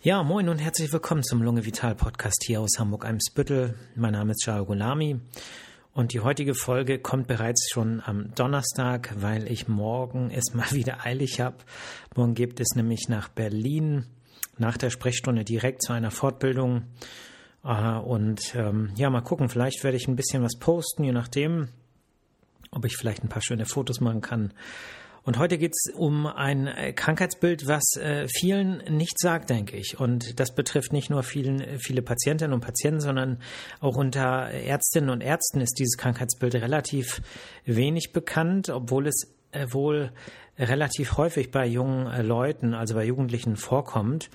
Ja, moin und herzlich willkommen zum Lunge Vital Podcast hier aus Hamburg-Eimsbüttel. Mein Name ist Jao Gulami und die heutige Folge kommt bereits schon am Donnerstag, weil ich morgen es mal wieder eilig habe. Morgen gibt es nämlich nach Berlin nach der Sprechstunde direkt zu einer Fortbildung. Äh, und ähm, ja, mal gucken, vielleicht werde ich ein bisschen was posten, je nachdem, ob ich vielleicht ein paar schöne Fotos machen kann und heute geht es um ein äh, Krankheitsbild, was äh, vielen nicht sagt, denke ich. Und das betrifft nicht nur vielen, äh, viele Patientinnen und Patienten, sondern auch unter Ärztinnen und Ärzten ist dieses Krankheitsbild relativ wenig bekannt, obwohl es wohl relativ häufig bei jungen Leuten, also bei Jugendlichen vorkommt.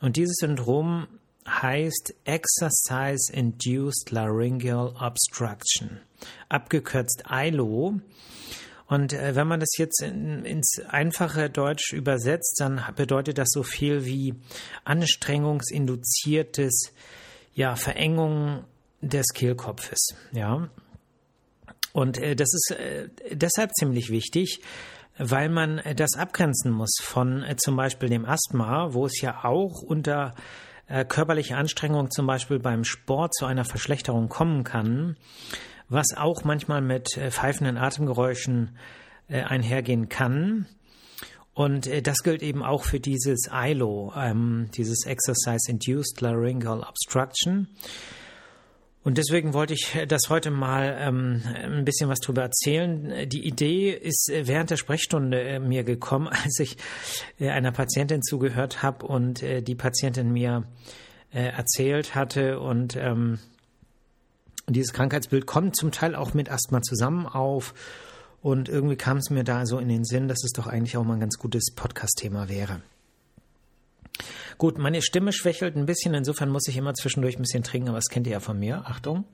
Und dieses Syndrom heißt Exercise Induced Laryngeal Obstruction, abgekürzt ILO. Und äh, wenn man das jetzt in, ins einfache Deutsch übersetzt, dann bedeutet das so viel wie anstrengungsinduziertes, ja, Verengung des Kehlkopfes, ja. Und äh, das ist äh, deshalb ziemlich wichtig, weil man äh, das abgrenzen muss von äh, zum Beispiel dem Asthma, wo es ja auch unter äh, körperlicher Anstrengung zum Beispiel beim Sport zu einer Verschlechterung kommen kann was auch manchmal mit äh, pfeifenden Atemgeräuschen äh, einhergehen kann. Und äh, das gilt eben auch für dieses ILO, ähm, dieses Exercise-Induced Laryngeal Obstruction. Und deswegen wollte ich das heute mal ähm, ein bisschen was drüber erzählen. Die Idee ist während der Sprechstunde mir gekommen, als ich einer Patientin zugehört habe und die Patientin mir erzählt hatte und ähm, dieses Krankheitsbild kommt zum Teil auch mit Asthma zusammen auf. Und irgendwie kam es mir da so in den Sinn, dass es doch eigentlich auch mal ein ganz gutes Podcast-Thema wäre. Gut, meine Stimme schwächelt ein bisschen, insofern muss ich immer zwischendurch ein bisschen trinken, aber das kennt ihr ja von mir. Achtung.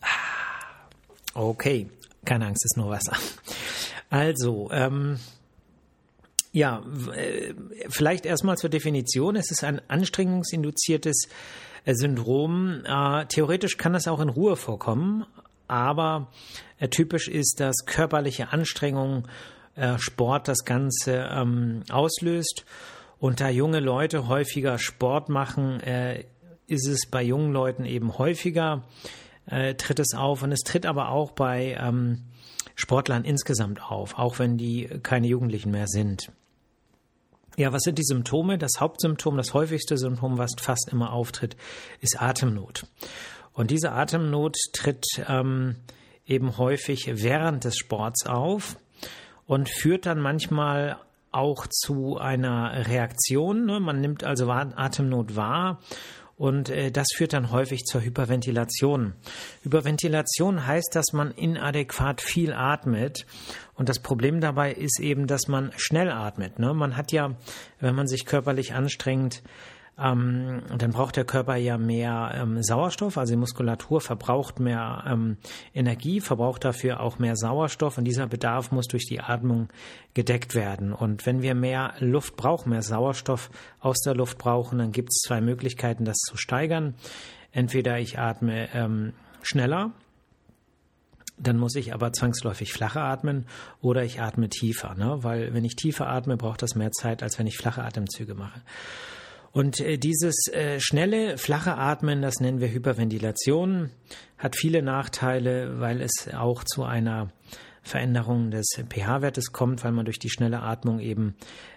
Ah, okay, keine Angst, ist nur Wasser. Also, ähm, ja, äh, vielleicht erstmal zur Definition. Es ist ein anstrengungsinduziertes Syndrom. Äh, theoretisch kann es auch in Ruhe vorkommen, aber äh, typisch ist, dass körperliche Anstrengung, äh, Sport das Ganze ähm, auslöst. Und da junge Leute häufiger Sport machen, äh, ist es bei jungen Leuten eben häufiger, äh, tritt es auf. Und es tritt aber auch bei ähm, Sportlern insgesamt auf, auch wenn die keine Jugendlichen mehr sind. Ja, was sind die Symptome? Das Hauptsymptom, das häufigste Symptom, was fast immer auftritt, ist Atemnot. Und diese Atemnot tritt ähm, eben häufig während des Sports auf und führt dann manchmal auch zu einer Reaktion. Ne? Man nimmt also Atemnot wahr und äh, das führt dann häufig zur Hyperventilation. Hyperventilation heißt, dass man inadäquat viel atmet. Und das Problem dabei ist eben, dass man schnell atmet. Ne? Man hat ja, wenn man sich körperlich anstrengt, ähm, dann braucht der Körper ja mehr ähm, Sauerstoff, also die Muskulatur verbraucht mehr ähm, Energie, verbraucht dafür auch mehr Sauerstoff und dieser Bedarf muss durch die Atmung gedeckt werden. Und wenn wir mehr Luft brauchen, mehr Sauerstoff aus der Luft brauchen, dann gibt es zwei Möglichkeiten, das zu steigern. Entweder ich atme ähm, schneller, dann muss ich aber zwangsläufig flacher atmen oder ich atme tiefer, ne? weil wenn ich tiefer atme, braucht das mehr Zeit, als wenn ich flache Atemzüge mache. Und äh, dieses äh, schnelle, flache Atmen, das nennen wir Hyperventilation, hat viele Nachteile, weil es auch zu einer Veränderung des pH-Wertes kommt, weil man durch die schnelle Atmung eben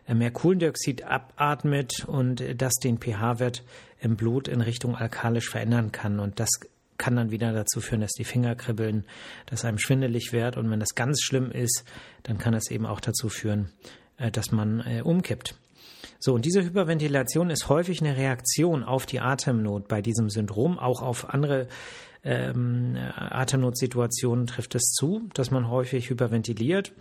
äh, mehr Kohlendioxid abatmet und das den pH-Wert im Blut in Richtung alkalisch verändern kann. Und das kann dann wieder dazu führen, dass die Finger kribbeln, dass einem schwindelig wird. Und wenn das ganz schlimm ist, dann kann das eben auch dazu führen, dass man umkippt. So, und diese Hyperventilation ist häufig eine Reaktion auf die Atemnot bei diesem Syndrom, auch auf andere ähm, Atemnotsituationen trifft es zu, dass man häufig hyperventiliert.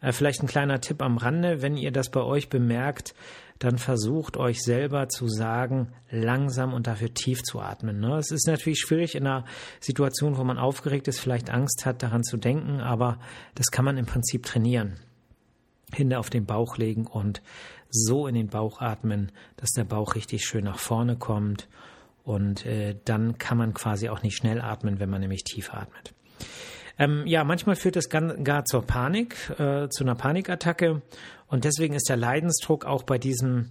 Äh, vielleicht ein kleiner Tipp am Rande, wenn ihr das bei euch bemerkt, dann versucht euch selber zu sagen, langsam und dafür tief zu atmen. Ne? Es ist natürlich schwierig in einer Situation, wo man aufgeregt ist, vielleicht Angst hat, daran zu denken, aber das kann man im Prinzip trainieren. Hände auf den Bauch legen und so in den Bauch atmen, dass der Bauch richtig schön nach vorne kommt. Und äh, dann kann man quasi auch nicht schnell atmen, wenn man nämlich tief atmet. Ähm, ja, manchmal führt es gar zur Panik, äh, zu einer Panikattacke. Und deswegen ist der Leidensdruck auch bei diesem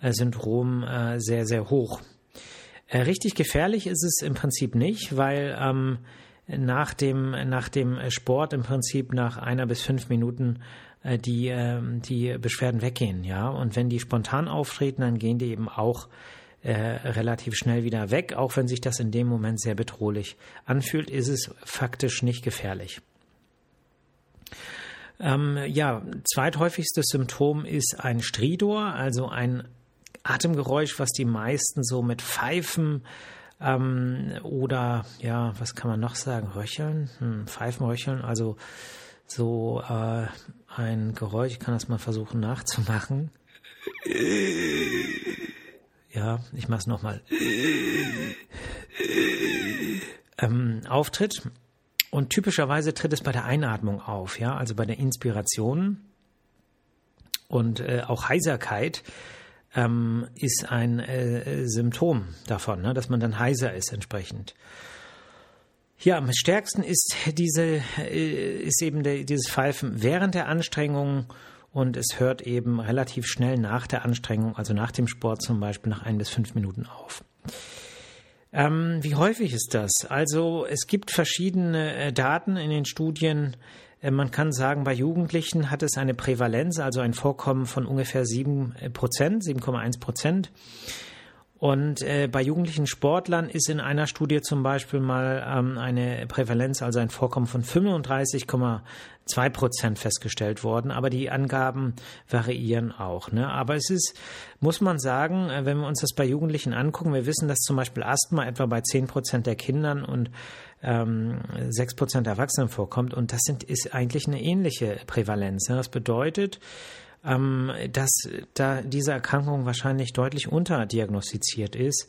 äh, Syndrom äh, sehr, sehr hoch. Äh, richtig gefährlich ist es im Prinzip nicht, weil ähm, nach, dem, nach dem Sport im Prinzip nach einer bis fünf Minuten die, äh, die Beschwerden weggehen. Ja? Und wenn die spontan auftreten, dann gehen die eben auch äh, relativ schnell wieder weg. Auch wenn sich das in dem Moment sehr bedrohlich anfühlt, ist es faktisch nicht gefährlich. Ähm, ja, zweithäufigstes Symptom ist ein Stridor, also ein Atemgeräusch, was die meisten so mit Pfeifen ähm, oder ja, was kann man noch sagen? Röcheln? Hm, Pfeifen, Röcheln, also so äh, ein Geräusch, ich kann das mal versuchen nachzumachen. Ja, ich mach's nochmal. Ähm, auftritt. Und typischerweise tritt es bei der Einatmung auf, ja, also bei der Inspiration. Und äh, auch Heiserkeit ähm, ist ein äh, Symptom davon, ne, dass man dann heiser ist entsprechend. Ja, am stärksten ist diese, äh, ist eben der, dieses Pfeifen während der Anstrengung und es hört eben relativ schnell nach der Anstrengung, also nach dem Sport zum Beispiel nach ein bis fünf Minuten auf. Ähm, wie häufig ist das? Also es gibt verschiedene äh, Daten in den Studien. Äh, man kann sagen, bei Jugendlichen hat es eine Prävalenz, also ein Vorkommen von ungefähr sieben äh, Prozent, 7,1 Prozent. Und äh, bei jugendlichen Sportlern ist in einer Studie zum Beispiel mal ähm, eine Prävalenz, also ein Vorkommen von 35,2 Prozent festgestellt worden. Aber die Angaben variieren auch. Ne? Aber es ist, muss man sagen, äh, wenn wir uns das bei Jugendlichen angucken, wir wissen, dass zum Beispiel Asthma etwa bei 10 Prozent der Kindern und ähm, 6 Prozent der Erwachsenen vorkommt. Und das sind, ist eigentlich eine ähnliche Prävalenz. Ne? Das bedeutet, ähm, dass da diese Erkrankung wahrscheinlich deutlich unterdiagnostiziert ist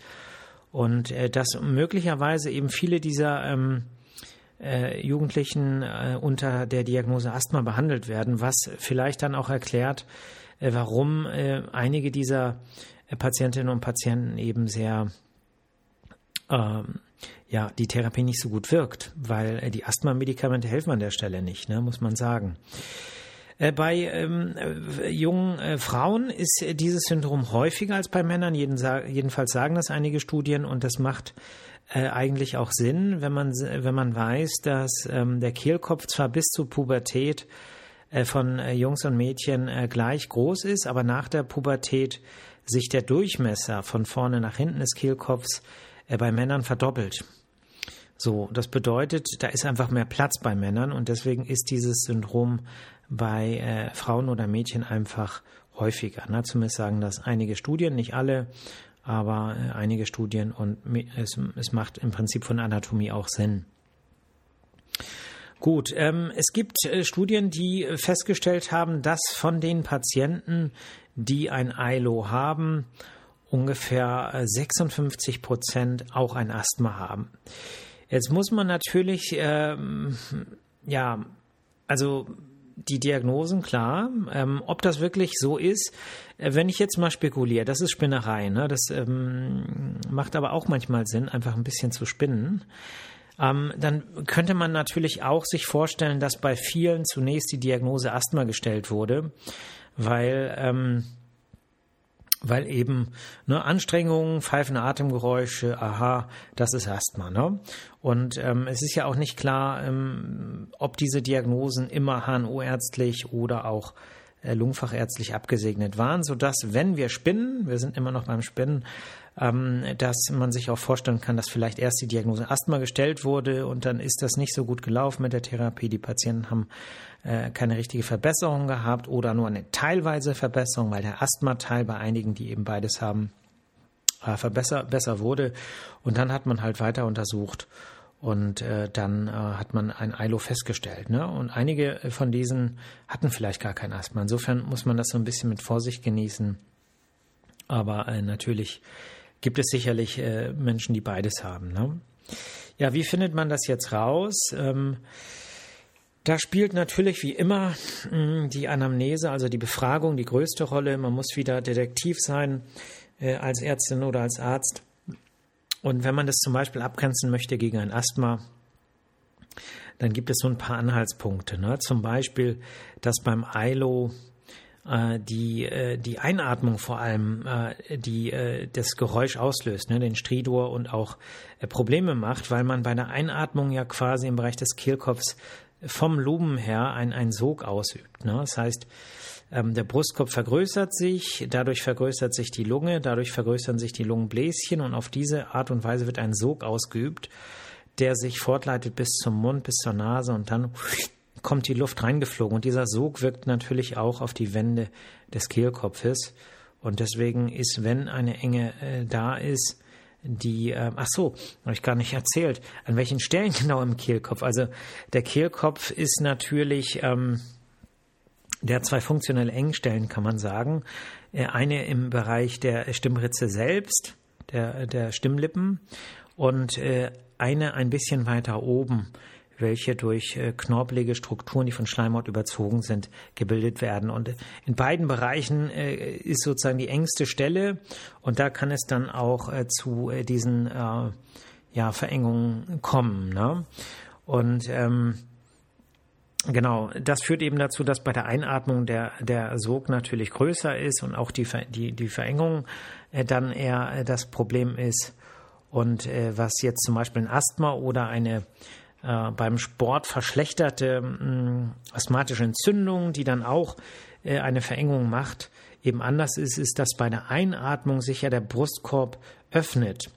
und äh, dass möglicherweise eben viele dieser ähm, äh, Jugendlichen äh, unter der Diagnose Asthma behandelt werden, was vielleicht dann auch erklärt, äh, warum äh, einige dieser äh, Patientinnen und Patienten eben sehr ähm, ja, die Therapie nicht so gut wirkt, weil die Asthma-Medikamente helfen an der Stelle nicht, ne, muss man sagen. Äh, bei ähm, äh, jungen äh, Frauen ist dieses Syndrom häufiger als bei Männern. Jeden, jedenfalls sagen das einige Studien und das macht äh, eigentlich auch Sinn, wenn man, wenn man weiß, dass ähm, der Kehlkopf zwar bis zur Pubertät äh, von äh, Jungs und Mädchen gleich groß ist, aber nach der Pubertät sich der Durchmesser von vorne nach hinten des Kehlkopfs bei Männern verdoppelt. So, das bedeutet, da ist einfach mehr Platz bei Männern und deswegen ist dieses Syndrom bei äh, Frauen oder Mädchen einfach häufiger. Ne? Zumindest sagen das einige Studien, nicht alle, aber äh, einige Studien und es, es macht im Prinzip von Anatomie auch Sinn. Gut, ähm, es gibt äh, Studien, die festgestellt haben, dass von den Patienten, die ein ILO haben, ungefähr 56 äh, Prozent auch ein Asthma haben. Jetzt muss man natürlich, ähm, ja, also die Diagnosen, klar. Ähm, ob das wirklich so ist, äh, wenn ich jetzt mal spekuliere, das ist Spinnerei. Ne? Das ähm, macht aber auch manchmal Sinn, einfach ein bisschen zu spinnen. Ähm, dann könnte man natürlich auch sich vorstellen, dass bei vielen zunächst die Diagnose Asthma gestellt wurde, weil ähm, weil eben ne, Anstrengungen, pfeifende Atemgeräusche, aha, das ist Asthma. Ne? Und ähm, es ist ja auch nicht klar, ähm, ob diese Diagnosen immer HNO-ärztlich oder auch äh, Lungenfachärztlich abgesegnet waren, sodass, wenn wir spinnen, wir sind immer noch beim Spinnen, ähm, dass man sich auch vorstellen kann, dass vielleicht erst die Diagnose Asthma gestellt wurde und dann ist das nicht so gut gelaufen mit der Therapie. Die Patienten haben äh, keine richtige Verbesserung gehabt oder nur eine teilweise Verbesserung, weil der Asthma-Teil bei einigen, die eben beides haben, äh, verbesser, besser wurde. Und dann hat man halt weiter untersucht und äh, dann hat man ein ILO festgestellt. Ne? Und einige von diesen hatten vielleicht gar kein Asthma. Insofern muss man das so ein bisschen mit Vorsicht genießen. Aber natürlich gibt es sicherlich äh, Menschen, die beides haben. Ne? Ja, wie findet man das jetzt raus? Ähm, da spielt natürlich wie immer mh, die Anamnese, also die Befragung, die größte Rolle. Man muss wieder Detektiv sein äh, als Ärztin oder als Arzt. Und wenn man das zum Beispiel abgrenzen möchte gegen ein Asthma, dann gibt es so ein paar Anhaltspunkte. Ne? Zum Beispiel, dass beim ILO äh, die, äh, die Einatmung vor allem äh, die äh, das Geräusch auslöst, ne, den Stridor und auch äh, Probleme macht, weil man bei der Einatmung ja quasi im Bereich des Kehlkopfs vom Lumen her ein, ein Sog ausübt. Ne? Das heißt, ähm, der Brustkopf vergrößert sich, dadurch vergrößert sich die Lunge, dadurch vergrößern sich die Lungenbläschen und auf diese Art und Weise wird ein Sog ausgeübt, der sich fortleitet bis zum Mund, bis zur Nase und dann kommt die Luft reingeflogen. Und dieser Sog wirkt natürlich auch auf die Wände des Kehlkopfes. Und deswegen ist, wenn eine Enge äh, da ist, die, äh, ach so, habe ich gar nicht erzählt, an welchen Stellen genau im Kehlkopf. Also der Kehlkopf ist natürlich, ähm, der hat zwei funktionelle Engstellen, kann man sagen. Äh, eine im Bereich der Stimmritze selbst, der, der Stimmlippen, und äh, eine ein bisschen weiter oben welche durch äh, knorpelige Strukturen, die von Schleimhaut überzogen sind, gebildet werden. Und in beiden Bereichen äh, ist sozusagen die engste Stelle und da kann es dann auch äh, zu diesen ja, Verengungen kommen. Ne? Und ähm, Genau, das führt eben dazu, dass bei der Einatmung der, der Sog natürlich größer ist und auch die, die, die Verengung dann eher das Problem ist. Und was jetzt zum Beispiel ein Asthma oder eine äh, beim Sport verschlechterte mh, mm, asthmatische Entzündung, die dann auch äh, eine Verengung macht, eben anders ist, ist, dass bei der Einatmung sich ja der Brustkorb öffnet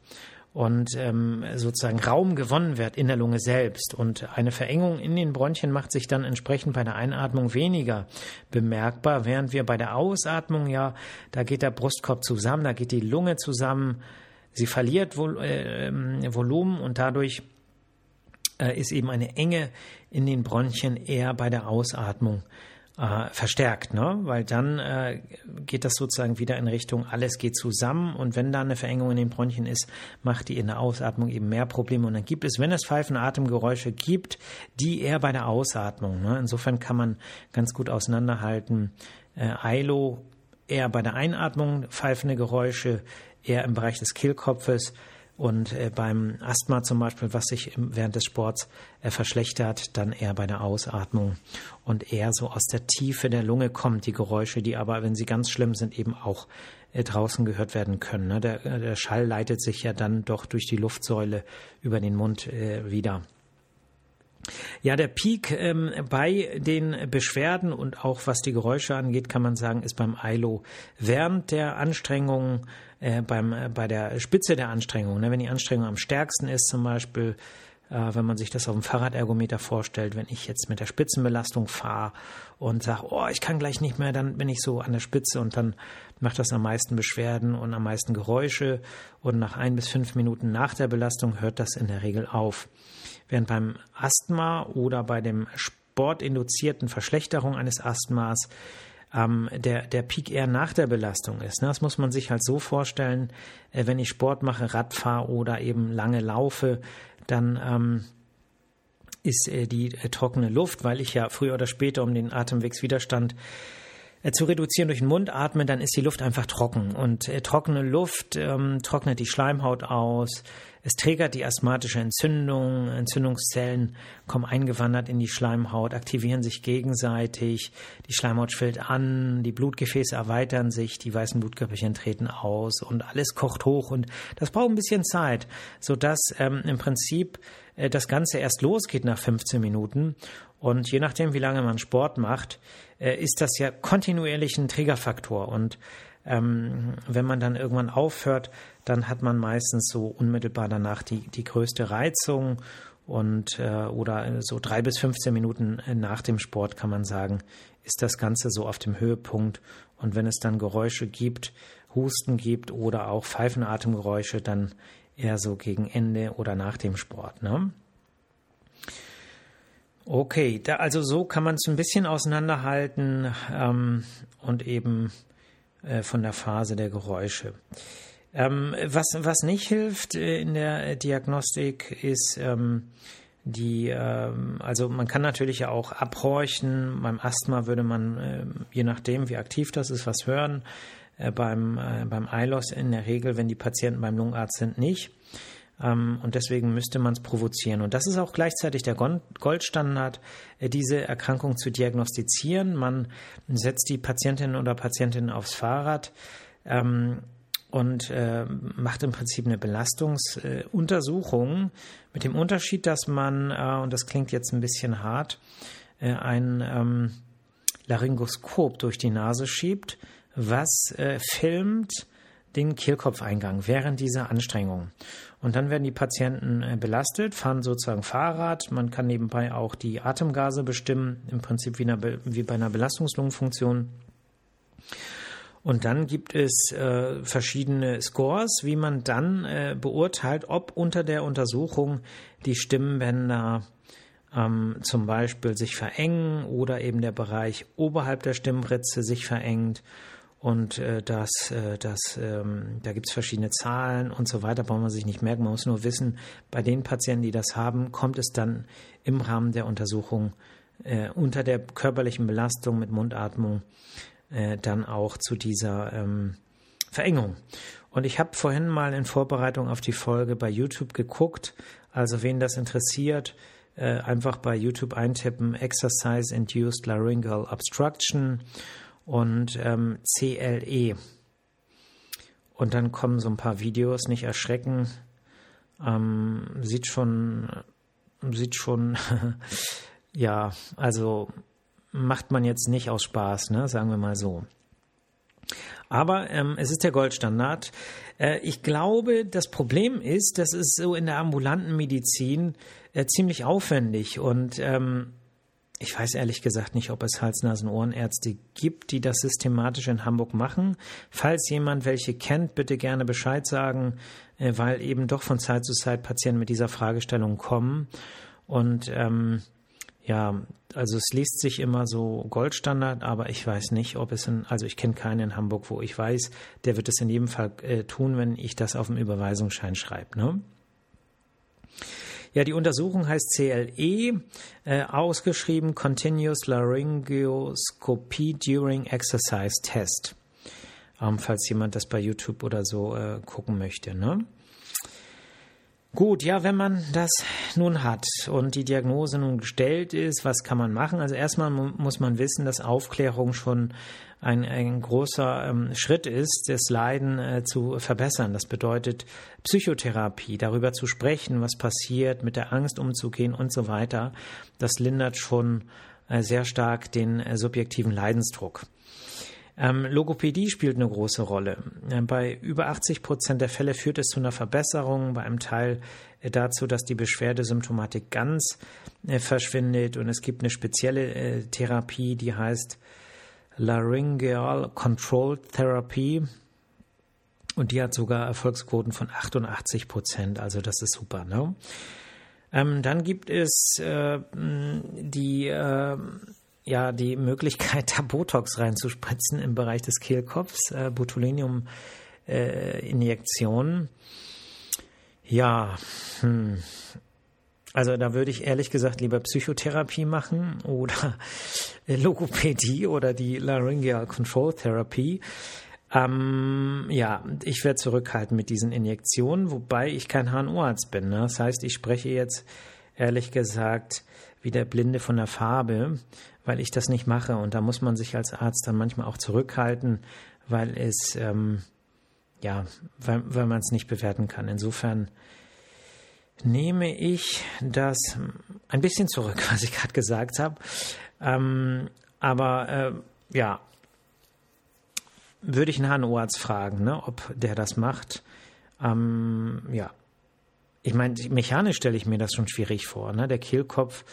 und ähm, sozusagen Raum gewonnen wird in der Lunge selbst. Und eine Verengung in den Bronchien macht sich dann entsprechend bei der Einatmung weniger bemerkbar, während wir bei der Ausatmung ja, da geht der Brustkorb zusammen, da geht die Lunge zusammen, sie verliert Vol äh, ähm, Volumen und dadurch ist eben eine Enge in den Bronchien eher bei der Ausatmung äh, verstärkt, ne? weil dann äh, geht das sozusagen wieder in Richtung, alles geht zusammen und wenn da eine Verengung in den Bronchien ist, macht die in der Ausatmung eben mehr Probleme und dann gibt es, wenn es pfeifende Atemgeräusche gibt, die eher bei der Ausatmung. Ne? Insofern kann man ganz gut auseinanderhalten, äh, ILO eher bei der Einatmung pfeifende Geräusche, eher im Bereich des Kehlkopfes und äh, beim Asthma zum Beispiel, was sich während des Sports äh, verschlechtert, dann eher bei der Ausatmung und eher so aus der Tiefe der Lunge kommt die Geräusche, die aber, wenn sie ganz schlimm sind, eben auch äh, draußen gehört werden können. Ne? Der, der Schall leitet sich ja dann doch durch die Luftsäule über den Mund wieder. Ja, der Peak ähm, bei den Beschwerden und auch was die Geräusche angeht, kann man sagen, ist beim ILO während der Anstrengungen äh, beim, äh, bei der Spitze der Anstrengung, ne, wenn die Anstrengung am stärksten ist, zum Beispiel, äh, wenn man sich das auf dem Fahrradergometer vorstellt, wenn ich jetzt mit der Spitzenbelastung fahre und sage, oh, ich kann gleich nicht mehr, dann bin ich so an der Spitze und dann macht das am meisten Beschwerden und am meisten Geräusche und nach ein bis fünf Minuten nach der Belastung hört das in der Regel auf. Während beim Asthma oder bei dem sportinduzierten Verschlechterung eines Asthmas ähm, der, der Peak eher nach der Belastung ist. Ne? Das muss man sich halt so vorstellen, äh, wenn ich Sport mache, Rad fahre oder eben lange laufe, dann ähm, ist äh, die äh, trockene Luft, weil ich ja früher oder später um den Atemwegswiderstand zu reduzieren durch den Mund atme, dann ist die Luft einfach trocken. Und äh, trockene Luft ähm, trocknet die Schleimhaut aus, es triggert die asthmatische Entzündung, Entzündungszellen kommen eingewandert in die Schleimhaut, aktivieren sich gegenseitig, die Schleimhaut schwillt an, die Blutgefäße erweitern sich, die weißen Blutkörperchen treten aus und alles kocht hoch. Und das braucht ein bisschen Zeit, sodass ähm, im Prinzip äh, das Ganze erst losgeht nach 15 Minuten. Und je nachdem, wie lange man Sport macht, äh, ist das ja kontinuierlich ein Triggerfaktor. Und ähm, wenn man dann irgendwann aufhört, dann hat man meistens so unmittelbar danach die, die größte Reizung. Und äh, oder so drei bis 15 Minuten nach dem Sport kann man sagen, ist das Ganze so auf dem Höhepunkt. Und wenn es dann Geräusche gibt, Husten gibt oder auch Pfeifenatemgeräusche, dann eher so gegen Ende oder nach dem Sport. Ne? Okay, da, also so kann man es ein bisschen auseinanderhalten ähm, und eben äh, von der Phase der Geräusche. Ähm, was, was nicht hilft äh, in der Diagnostik ist ähm, die, ähm, also man kann natürlich ja auch abhorchen. Beim Asthma würde man, äh, je nachdem wie aktiv das ist, was hören. Äh, beim, äh, beim ILOS in der Regel, wenn die Patienten beim Lungenarzt sind, nicht. Ähm, und deswegen müsste man es provozieren. Und das ist auch gleichzeitig der Goldstandard, äh, diese Erkrankung zu diagnostizieren. Man setzt die Patientin oder Patientin aufs Fahrrad ähm, und äh, macht im Prinzip eine Belastungsuntersuchung äh, mit dem Unterschied, dass man, äh, und das klingt jetzt ein bisschen hart, ein ähm, Laryngoskop durch die Nase schiebt, was äh, filmt den Kehlkopfeingang während dieser Anstrengung. Und dann werden die Patienten äh, belastet, fahren sozusagen Fahrrad. Man kann nebenbei auch die Atemgase bestimmen, im Prinzip wie, einer, wie bei einer Belastungslungenfunktion. Und dann gibt es äh, verschiedene Scores, wie man dann äh, beurteilt, ob unter der Untersuchung die Stimmbänder ähm, zum Beispiel sich verengen oder eben der Bereich oberhalb der Stimmritze sich verengt und äh, das, äh, das, ähm, da gibt es verschiedene Zahlen und so weiter, braucht man sich nicht merken. Man muss nur wissen, bei den Patienten, die das haben, kommt es dann im Rahmen der Untersuchung äh, unter der körperlichen Belastung mit Mundatmung äh, dann auch zu dieser ähm, Verengung. Und ich habe vorhin mal in Vorbereitung auf die Folge bei YouTube geguckt, also wen das interessiert, äh, einfach bei YouTube eintippen Exercise Induced Laryngeal Obstruction und ähm, CLE. Und dann kommen so ein paar Videos, nicht erschrecken. Ähm, sieht schon, sieht schon, ja, also macht man jetzt nicht aus Spaß, ne? sagen wir mal so. Aber ähm, es ist der Goldstandard. Äh, ich glaube, das Problem ist, das ist so in der ambulanten Medizin äh, ziemlich aufwendig und ähm, ich weiß ehrlich gesagt nicht, ob es Hals-Nasen-Ohrenärzte gibt, die das systematisch in Hamburg machen. Falls jemand welche kennt, bitte gerne Bescheid sagen, äh, weil eben doch von Zeit zu Zeit Patienten mit dieser Fragestellung kommen. Und ähm, ja, also es liest sich immer so Goldstandard, aber ich weiß nicht, ob es in, also ich kenne keinen in Hamburg, wo ich weiß, der wird es in jedem Fall äh, tun, wenn ich das auf dem Überweisungsschein schreibe. Ne? Ja, die Untersuchung heißt CLE, äh, ausgeschrieben Continuous Laryngoscopy During Exercise Test. Ähm, falls jemand das bei YouTube oder so äh, gucken möchte. Ne? Gut, ja, wenn man das nun hat und die Diagnose nun gestellt ist, was kann man machen? Also erstmal muss man wissen, dass Aufklärung schon ein, ein großer ähm, Schritt ist, das Leiden äh, zu verbessern. Das bedeutet Psychotherapie, darüber zu sprechen, was passiert, mit der Angst umzugehen und so weiter. Das lindert schon äh, sehr stark den äh, subjektiven Leidensdruck. Ähm, Logopädie spielt eine große Rolle. Äh, bei über 80 Prozent der Fälle führt es zu einer Verbesserung, bei einem Teil äh, dazu, dass die Beschwerdesymptomatik ganz äh, verschwindet und es gibt eine spezielle äh, Therapie, die heißt Laryngeal Control Therapy. Und die hat sogar Erfolgsquoten von 88 Prozent. Also das ist super. Ne? Ähm, dann gibt es äh, die, äh, ja, die Möglichkeit, da Botox reinzuspritzen im Bereich des Kehlkopfs, äh, Botulinum-Injektionen. ja, hm. Also da würde ich ehrlich gesagt lieber Psychotherapie machen oder Logopädie oder die Laryngeal Control Therapy. Ähm, ja, ich werde zurückhalten mit diesen Injektionen, wobei ich kein HNO-Arzt bin. Ne? Das heißt, ich spreche jetzt ehrlich gesagt wie der Blinde von der Farbe, weil ich das nicht mache. Und da muss man sich als Arzt dann manchmal auch zurückhalten, weil es, ähm, ja, weil, weil man es nicht bewerten kann. Insofern nehme ich das ein bisschen zurück, was ich gerade gesagt habe. Ähm, aber äh, ja, würde ich einen HNO-Arzt fragen, ne, ob der das macht. Ähm, ja, ich meine, mechanisch stelle ich mir das schon schwierig vor. Ne? Der Kehlkopf,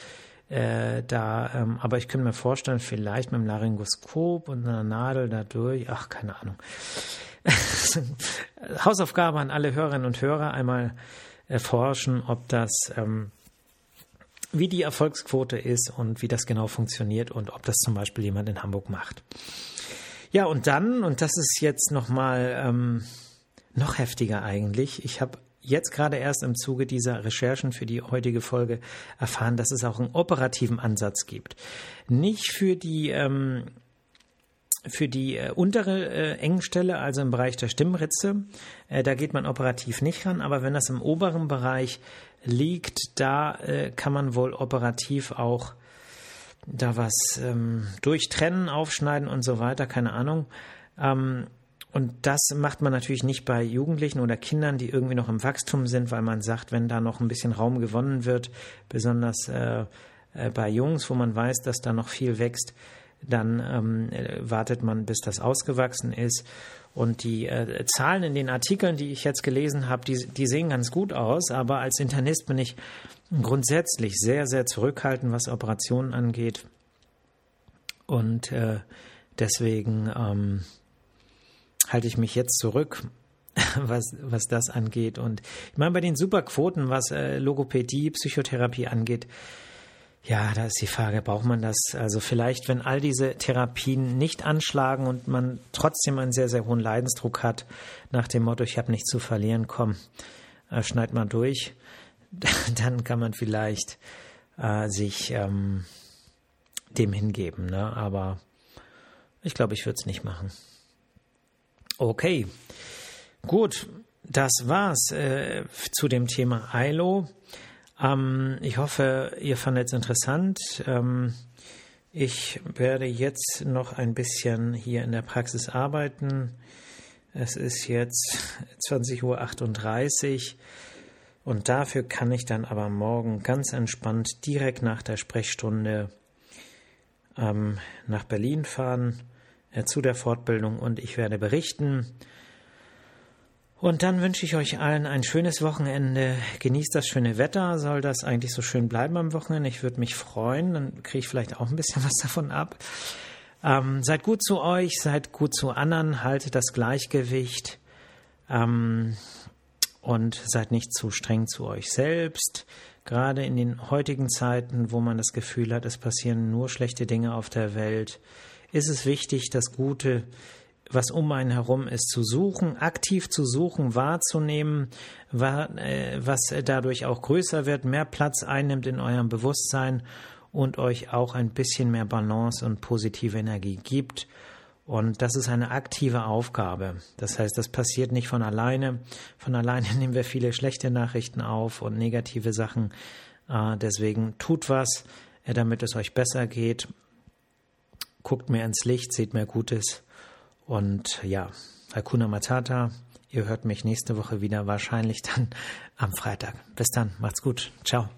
äh, da, ähm, aber ich könnte mir vorstellen, vielleicht mit einem Laryngoskop und einer Nadel dadurch. Ach, keine Ahnung. Hausaufgabe an alle Hörerinnen und Hörer einmal erforschen, ob das, ähm, wie die Erfolgsquote ist und wie das genau funktioniert und ob das zum Beispiel jemand in Hamburg macht. Ja, und dann, und das ist jetzt nochmal ähm, noch heftiger eigentlich, ich habe jetzt gerade erst im Zuge dieser Recherchen für die heutige Folge erfahren, dass es auch einen operativen Ansatz gibt. Nicht für die ähm, für die äh, untere äh, Engstelle, also im Bereich der Stimmritze, äh, da geht man operativ nicht ran, aber wenn das im oberen Bereich liegt, da äh, kann man wohl operativ auch da was ähm, durchtrennen, aufschneiden und so weiter, keine Ahnung. Ähm, und das macht man natürlich nicht bei Jugendlichen oder Kindern, die irgendwie noch im Wachstum sind, weil man sagt, wenn da noch ein bisschen Raum gewonnen wird, besonders äh, äh, bei Jungs, wo man weiß, dass da noch viel wächst, dann ähm, wartet man, bis das ausgewachsen ist. Und die äh, Zahlen in den Artikeln, die ich jetzt gelesen habe, die, die sehen ganz gut aus, aber als Internist bin ich grundsätzlich sehr, sehr zurückhaltend, was Operationen angeht. Und äh, deswegen ähm, halte ich mich jetzt zurück, was, was das angeht. Und ich meine, bei den Superquoten, was äh, Logopädie, Psychotherapie angeht, ja, da ist die Frage, braucht man das? Also vielleicht, wenn all diese Therapien nicht anschlagen und man trotzdem einen sehr, sehr hohen Leidensdruck hat, nach dem Motto, ich habe nichts zu verlieren, komm, äh, schneid mal durch, dann kann man vielleicht äh, sich ähm, dem hingeben. Ne? Aber ich glaube, ich würde es nicht machen. Okay, gut, das war's äh, zu dem Thema ILO. Ähm, ich hoffe, ihr fandet es interessant. Ähm, ich werde jetzt noch ein bisschen hier in der Praxis arbeiten. Es ist jetzt 20.38 Uhr und dafür kann ich dann aber morgen ganz entspannt direkt nach der Sprechstunde ähm, nach Berlin fahren zu der Fortbildung und ich werde berichten und dann wünsche ich euch allen ein schönes Wochenende. Genießt das schöne Wetter. Soll das eigentlich so schön bleiben am Wochenende? Ich würde mich freuen. Dann kriege ich vielleicht auch ein bisschen was davon ab. Ähm, seid gut zu euch, seid gut zu anderen, haltet das Gleichgewicht ähm, und seid nicht zu streng zu euch selbst. Gerade in den heutigen Zeiten, wo man das Gefühl hat, es passieren nur schlechte Dinge auf der Welt, ist es wichtig, das Gute was um einen herum ist, zu suchen, aktiv zu suchen, wahrzunehmen, äh, was dadurch auch größer wird, mehr Platz einnimmt in eurem Bewusstsein und euch auch ein bisschen mehr Balance und positive Energie gibt. Und das ist eine aktive Aufgabe. Das heißt, das passiert nicht von alleine. Von alleine nehmen wir viele schlechte Nachrichten auf und negative Sachen. Äh, deswegen tut was, äh, damit es euch besser geht. Guckt mehr ins Licht, seht mehr Gutes und ja, Hakuna Matata. Ihr hört mich nächste Woche wieder, wahrscheinlich dann am Freitag. Bis dann, macht's gut. Ciao.